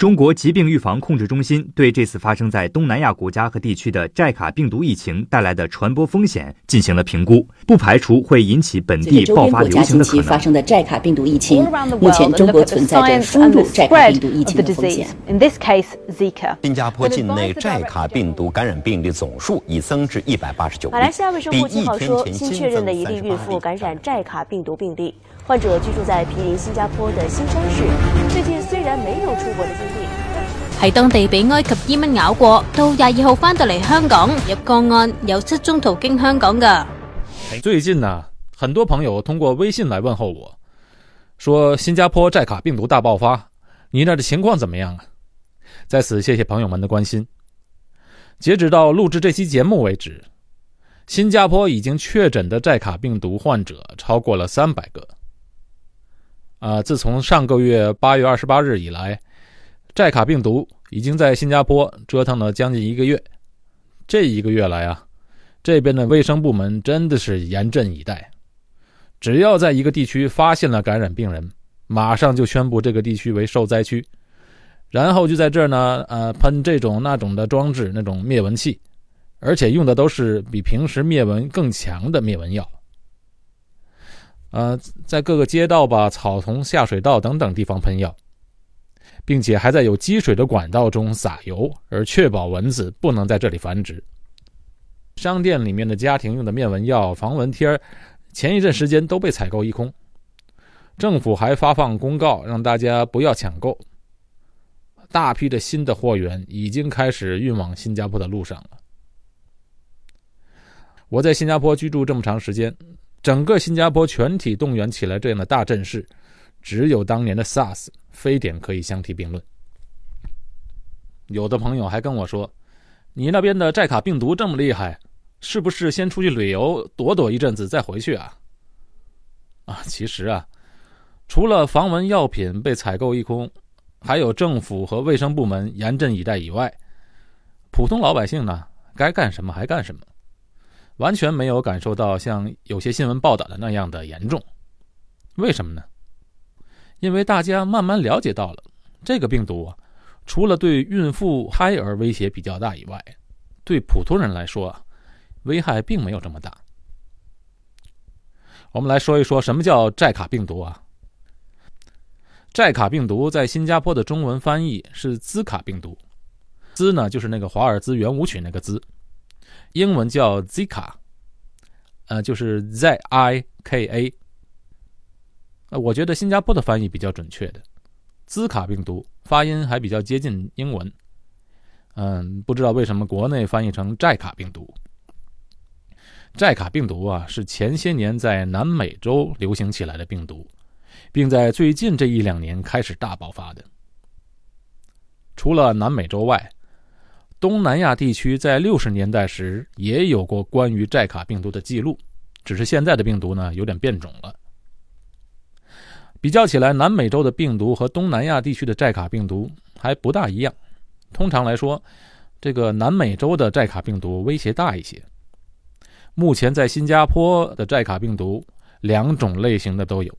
中国疾病预防控制中心对这次发生在东南亚国家和地区的寨卡病毒疫情带来的传播风险进行了评估，不排除会引起本地爆发流行的可能。发生的寨卡病毒疫情，目前中国存在着输入寨卡病毒疫情的风险。新加坡境内寨卡病毒感染病例总数已增至一百八十九例。马来西亚卫生部七号说，新确认的一例孕妇感染寨卡病毒病例。患者居住在毗邻新加坡的新山市，最近虽然没有出国的经历，喺当地被埃及伊蚊咬过，到廿二号翻到嚟香港，入个案有七宗途经香港噶。最近呢，很多朋友通过微信来问候我，说新加坡寨卡病毒大爆发，你那的情况怎么样啊？在此谢谢朋友们的关心。截止到录制这期节目为止，新加坡已经确诊的寨卡病毒患者超过了三百个。啊，自从上个月八月二十八日以来，寨卡病毒已经在新加坡折腾了将近一个月。这一个月来啊，这边的卫生部门真的是严阵以待，只要在一个地区发现了感染病人，马上就宣布这个地区为受灾区，然后就在这儿呢，呃，喷这种那种的装置，那种灭蚊器，而且用的都是比平时灭蚊更强的灭蚊药。呃，在各个街道吧、草丛、下水道等等地方喷药，并且还在有积水的管道中撒油，而确保蚊子不能在这里繁殖。商店里面的家庭用的灭蚊药、防蚊贴，前一阵时间都被采购一空。政府还发放公告，让大家不要抢购。大批的新的货源已经开始运往新加坡的路上了。我在新加坡居住这么长时间。整个新加坡全体动员起来这样的大阵势，只有当年的 SARS 非典可以相提并论。有的朋友还跟我说：“你那边的寨卡病毒这么厉害，是不是先出去旅游躲躲一阵子再回去啊？”啊，其实啊，除了防蚊药品被采购一空，还有政府和卫生部门严阵以待以外，普通老百姓呢，该干什么还干什么。完全没有感受到像有些新闻报道的那样的严重，为什么呢？因为大家慢慢了解到了这个病毒啊，除了对孕妇、胎儿威胁比较大以外，对普通人来说啊，危害并没有这么大。我们来说一说什么叫寨卡病毒啊？寨卡病毒在新加坡的中文翻译是兹卡病毒，兹呢就是那个华尔兹圆舞曲那个兹。英文叫 Zika，呃，就是 Z I K A。呃，我觉得新加坡的翻译比较准确的，兹卡病毒发音还比较接近英文。嗯，不知道为什么国内翻译成寨卡病毒。寨卡病毒啊，是前些年在南美洲流行起来的病毒，并在最近这一两年开始大爆发的。除了南美洲外，东南亚地区在六十年代时也有过关于寨卡病毒的记录，只是现在的病毒呢有点变种了。比较起来，南美洲的病毒和东南亚地区的寨卡病毒还不大一样。通常来说，这个南美洲的寨卡病毒威胁大一些。目前在新加坡的寨卡病毒两种类型的都有。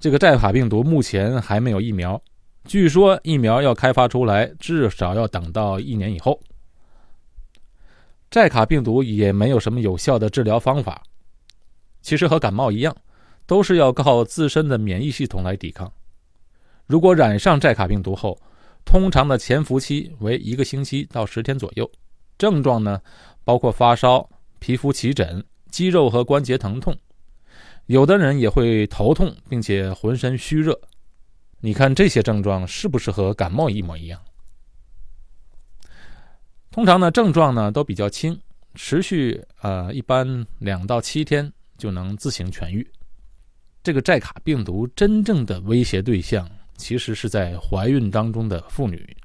这个寨卡病毒目前还没有疫苗。据说疫苗要开发出来，至少要等到一年以后。寨卡病毒也没有什么有效的治疗方法，其实和感冒一样，都是要靠自身的免疫系统来抵抗。如果染上寨卡病毒后，通常的潜伏期为一个星期到十天左右，症状呢包括发烧、皮肤起疹、肌肉和关节疼痛，有的人也会头痛，并且浑身虚热。你看这些症状是不是和感冒一模一样？通常呢，症状呢都比较轻，持续呃一般两到七天就能自行痊愈。这个寨卡病毒真正的威胁对象，其实是在怀孕当中的妇女，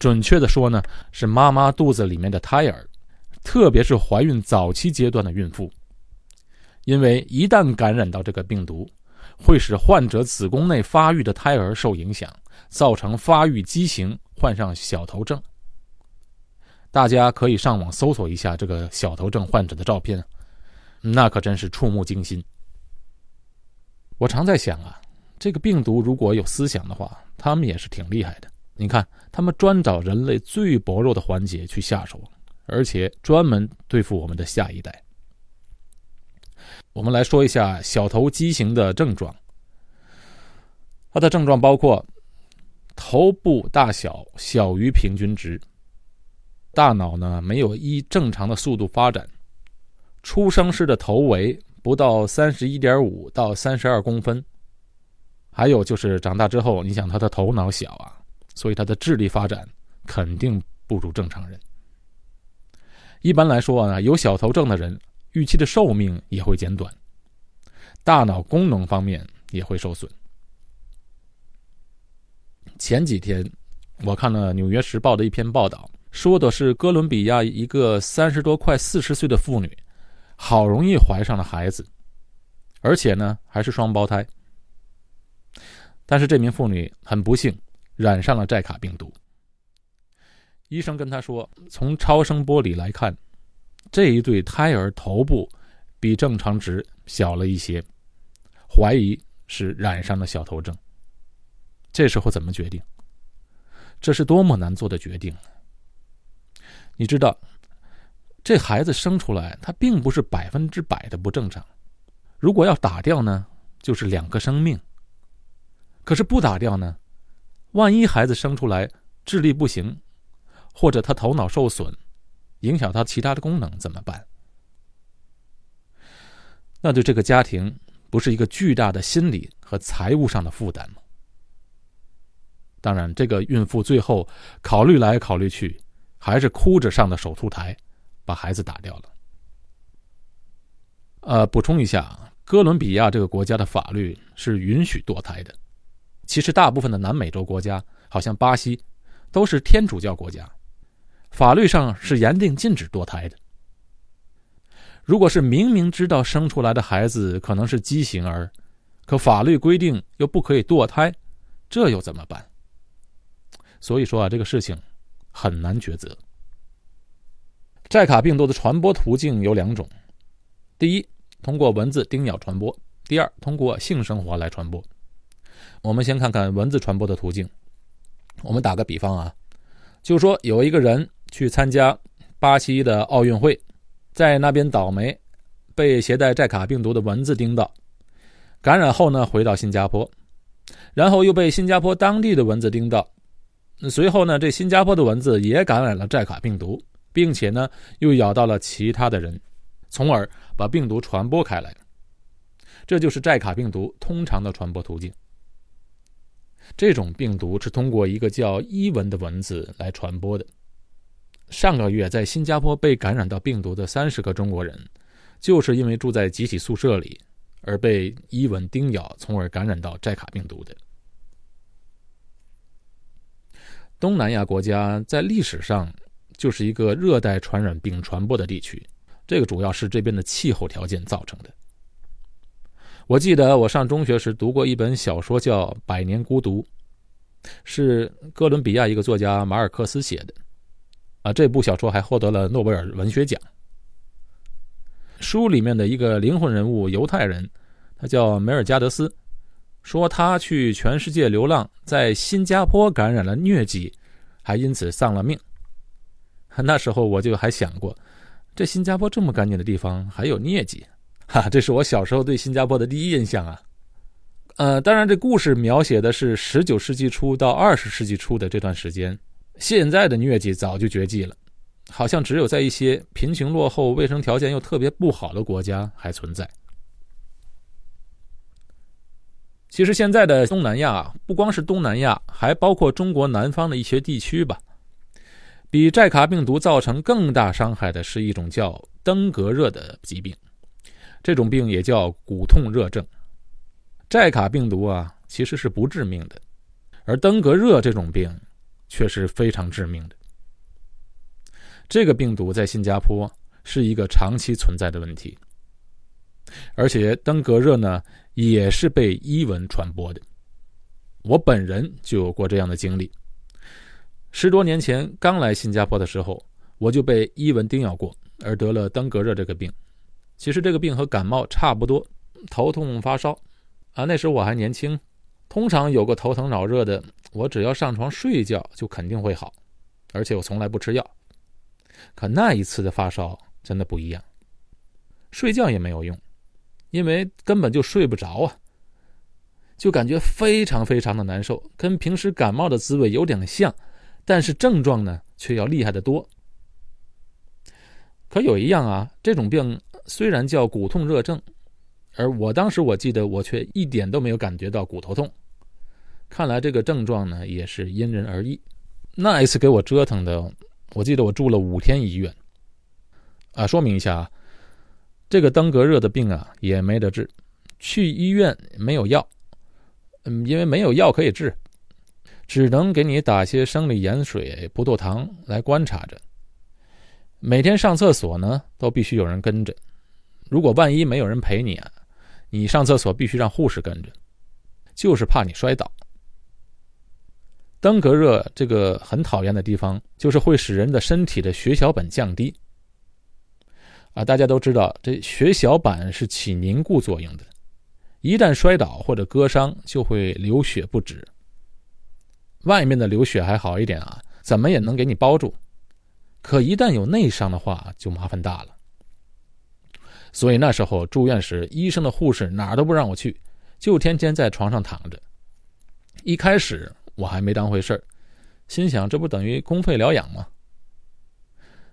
准确的说呢，是妈妈肚子里面的胎儿，特别是怀孕早期阶段的孕妇，因为一旦感染到这个病毒。会使患者子宫内发育的胎儿受影响，造成发育畸形，患上小头症。大家可以上网搜索一下这个小头症患者的照片，那可真是触目惊心。我常在想啊，这个病毒如果有思想的话，他们也是挺厉害的。你看，他们专找人类最薄弱的环节去下手，而且专门对付我们的下一代。我们来说一下小头畸形的症状。它的症状包括头部大小小于平均值，大脑呢没有依正常的速度发展，出生时的头围不到三十一点五到三十二公分，还有就是长大之后，你想他的头脑小啊。所以他的智力发展肯定不如正常人。一般来说啊，有小头症的人预期的寿命也会减短，大脑功能方面也会受损。前几天我看了《纽约时报》的一篇报道，说的是哥伦比亚一个三十多快四十岁的妇女，好容易怀上了孩子，而且呢还是双胞胎，但是这名妇女很不幸。染上了寨卡病毒。医生跟他说：“从超声波里来看，这一对胎儿头部比正常值小了一些，怀疑是染上了小头症。”这时候怎么决定？这是多么难做的决定！你知道，这孩子生出来，他并不是百分之百的不正常。如果要打掉呢，就是两个生命。可是不打掉呢？万一孩子生出来智力不行，或者他头脑受损，影响他其他的功能怎么办？那对这个家庭不是一个巨大的心理和财务上的负担吗？当然，这个孕妇最后考虑来考虑去，还是哭着上的手术台，把孩子打掉了。呃，补充一下，哥伦比亚这个国家的法律是允许堕胎的。其实，大部分的南美洲国家，好像巴西，都是天主教国家，法律上是严定禁止堕胎的。如果是明明知道生出来的孩子可能是畸形儿，可法律规定又不可以堕胎，这又怎么办？所以说啊，这个事情很难抉择。寨卡病毒的传播途径有两种：第一，通过蚊子叮咬传播；第二，通过性生活来传播。我们先看看蚊子传播的途径。我们打个比方啊，就说有一个人去参加巴西的奥运会，在那边倒霉，被携带寨卡病毒的蚊子叮到，感染后呢，回到新加坡，然后又被新加坡当地的蚊子叮到，随后呢，这新加坡的蚊子也感染了寨卡病毒，并且呢，又咬到了其他的人，从而把病毒传播开来。这就是寨卡病毒通常的传播途径。这种病毒是通过一个叫伊蚊的蚊子来传播的。上个月在新加坡被感染到病毒的三十个中国人，就是因为住在集体宿舍里而被伊蚊叮咬，从而感染到寨卡病毒的。东南亚国家在历史上就是一个热带传染病传播的地区，这个主要是这边的气候条件造成的。我记得我上中学时读过一本小说，叫《百年孤独》，是哥伦比亚一个作家马尔克斯写的。啊，这部小说还获得了诺贝尔文学奖。书里面的一个灵魂人物犹太人，他叫梅尔加德斯，说他去全世界流浪，在新加坡感染了疟疾，还因此丧了命。那时候我就还想过，这新加坡这么干净的地方，还有疟疾。哈，这是我小时候对新加坡的第一印象啊。呃，当然，这故事描写的是十九世纪初到二十世纪初的这段时间。现在的疟疾早就绝迹了，好像只有在一些贫穷落后、卫生条件又特别不好的国家还存在。其实，现在的东南亚不光是东南亚，还包括中国南方的一些地区吧。比寨卡病毒造成更大伤害的是一种叫登革热的疾病。这种病也叫骨痛热症。寨卡病毒啊，其实是不致命的，而登革热这种病却是非常致命的。这个病毒在新加坡是一个长期存在的问题，而且登革热呢也是被伊蚊传播的。我本人就有过这样的经历。十多年前刚来新加坡的时候，我就被伊蚊叮咬过，而得了登革热这个病。其实这个病和感冒差不多，头痛发烧，啊，那时候我还年轻，通常有个头疼脑热的，我只要上床睡觉就肯定会好，而且我从来不吃药。可那一次的发烧真的不一样，睡觉也没有用，因为根本就睡不着啊，就感觉非常非常的难受，跟平时感冒的滋味有点像，但是症状呢却要厉害的多。可有一样啊，这种病虽然叫骨痛热症。而我当时我记得我却一点都没有感觉到骨头痛，看来这个症状呢也是因人而异。那一次给我折腾的，我记得我住了五天医院。啊，说明一下啊，这个登革热的病啊也没得治，去医院没有药，嗯，因为没有药可以治，只能给你打些生理盐水、葡萄糖来观察着。每天上厕所呢都必须有人跟着，如果万一没有人陪你啊。你上厕所必须让护士跟着，就是怕你摔倒。登革热这个很讨厌的地方，就是会使人的身体的血小板降低。啊，大家都知道，这血小板是起凝固作用的，一旦摔倒或者割伤，就会流血不止。外面的流血还好一点啊，怎么也能给你包住，可一旦有内伤的话，就麻烦大了。所以那时候住院时，医生的护士哪儿都不让我去，就天天在床上躺着。一开始我还没当回事儿，心想这不等于公费疗养吗？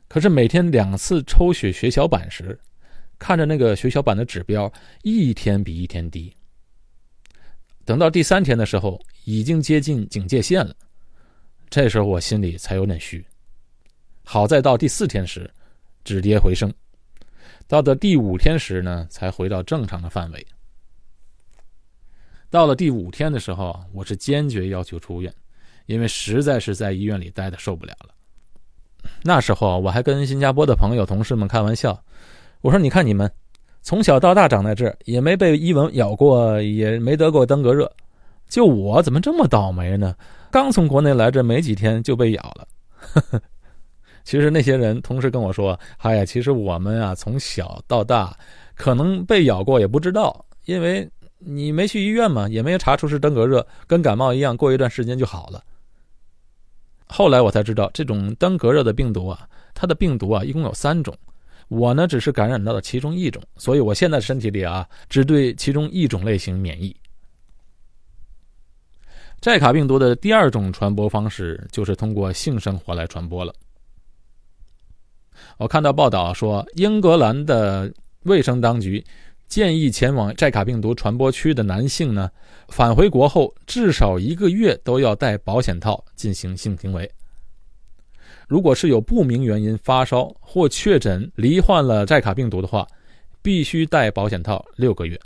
可是每天两次抽血血小板时，看着那个血小板的指标一天比一天低。等到第三天的时候，已经接近警戒线了，这时候我心里才有点虚。好在到第四天时，止跌回升。到了第五天时呢，才回到正常的范围。到了第五天的时候，我是坚决要求出院，因为实在是在医院里待的受不了了。那时候我还跟新加坡的朋友、同事们开玩笑，我说：“你看你们，从小到大长在这儿，也没被伊蚊咬过，也没得过登革热，就我怎么这么倒霉呢？刚从国内来这没几天就被咬了。”其实那些人同时跟我说：“哎呀，其实我们啊，从小到大，可能被咬过也不知道，因为你没去医院嘛，也没有查出是登革热，跟感冒一样，过一段时间就好了。”后来我才知道，这种登革热的病毒啊，它的病毒啊一共有三种，我呢只是感染到了其中一种，所以我现在身体里啊只对其中一种类型免疫。寨卡病毒的第二种传播方式就是通过性生活来传播了。我看到报道说，英格兰的卫生当局建议前往寨卡病毒传播区的男性呢，返回国后至少一个月都要戴保险套进行性行为。如果是有不明原因发烧或确诊罹患了寨卡病毒的话，必须戴保险套六个月。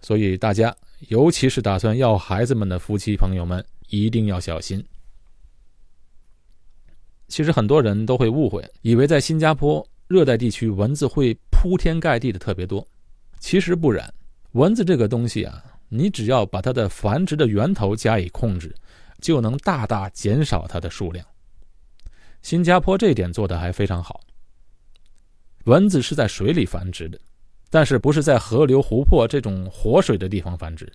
所以大家，尤其是打算要孩子们的夫妻朋友们，一定要小心。其实很多人都会误会，以为在新加坡热带地区蚊子会铺天盖地的特别多，其实不然。蚊子这个东西啊，你只要把它的繁殖的源头加以控制，就能大大减少它的数量。新加坡这点做的还非常好。蚊子是在水里繁殖的，但是不是在河流、湖泊这种活水的地方繁殖，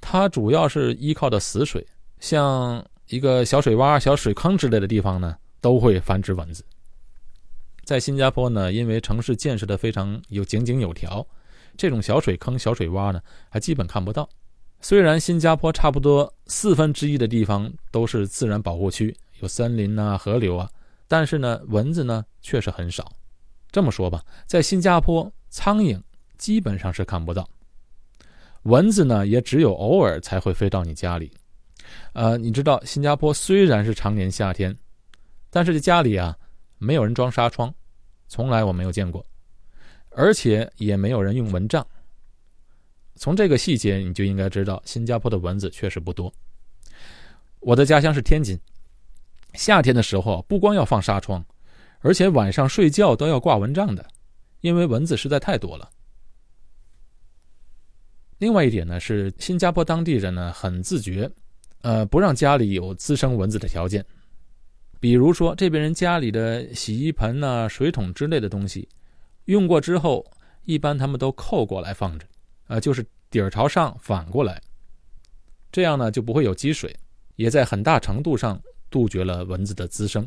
它主要是依靠的死水，像一个小水洼、小水坑之类的地方呢。都会繁殖蚊子。在新加坡呢，因为城市建设的非常有井井有条，这种小水坑、小水洼呢，还基本看不到。虽然新加坡差不多四分之一的地方都是自然保护区，有森林啊、河流啊，但是呢，蚊子呢确实很少。这么说吧，在新加坡，苍蝇基本上是看不到，蚊子呢也只有偶尔才会飞到你家里。呃，你知道，新加坡虽然是常年夏天。但是这家里啊，没有人装纱窗，从来我没有见过，而且也没有人用蚊帐。从这个细节你就应该知道，新加坡的蚊子确实不多。我的家乡是天津，夏天的时候不光要放纱窗，而且晚上睡觉都要挂蚊帐的，因为蚊子实在太多了。另外一点呢，是新加坡当地人呢很自觉，呃，不让家里有滋生蚊子的条件。比如说，这边人家里的洗衣盆呐、水桶之类的东西，用过之后，一般他们都扣过来放着，啊，就是底儿朝上反过来，这样呢就不会有积水，也在很大程度上杜绝了蚊子的滋生。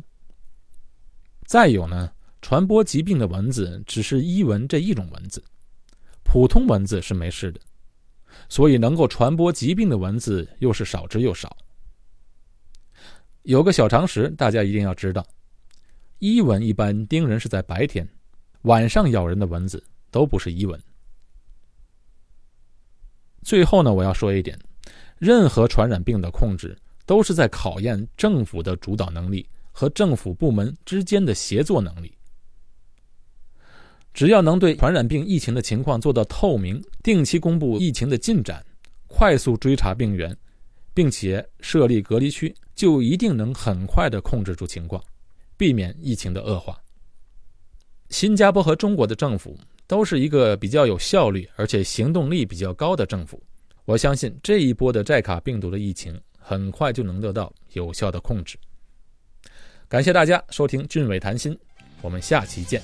再有呢，传播疾病的蚊子只是伊蚊这一种蚊子，普通蚊子是没事的，所以能够传播疾病的蚊子又是少之又少。有个小常识，大家一定要知道：伊蚊一般叮人是在白天，晚上咬人的蚊子都不是伊蚊。最后呢，我要说一点，任何传染病的控制都是在考验政府的主导能力和政府部门之间的协作能力。只要能对传染病疫情的情况做到透明，定期公布疫情的进展，快速追查病源，并且设立隔离区，就一定能很快的控制住情况，避免疫情的恶化。新加坡和中国的政府。都是一个比较有效率，而且行动力比较高的政府。我相信这一波的寨卡病毒的疫情很快就能得到有效的控制。感谢大家收听俊伟谈心，我们下期见。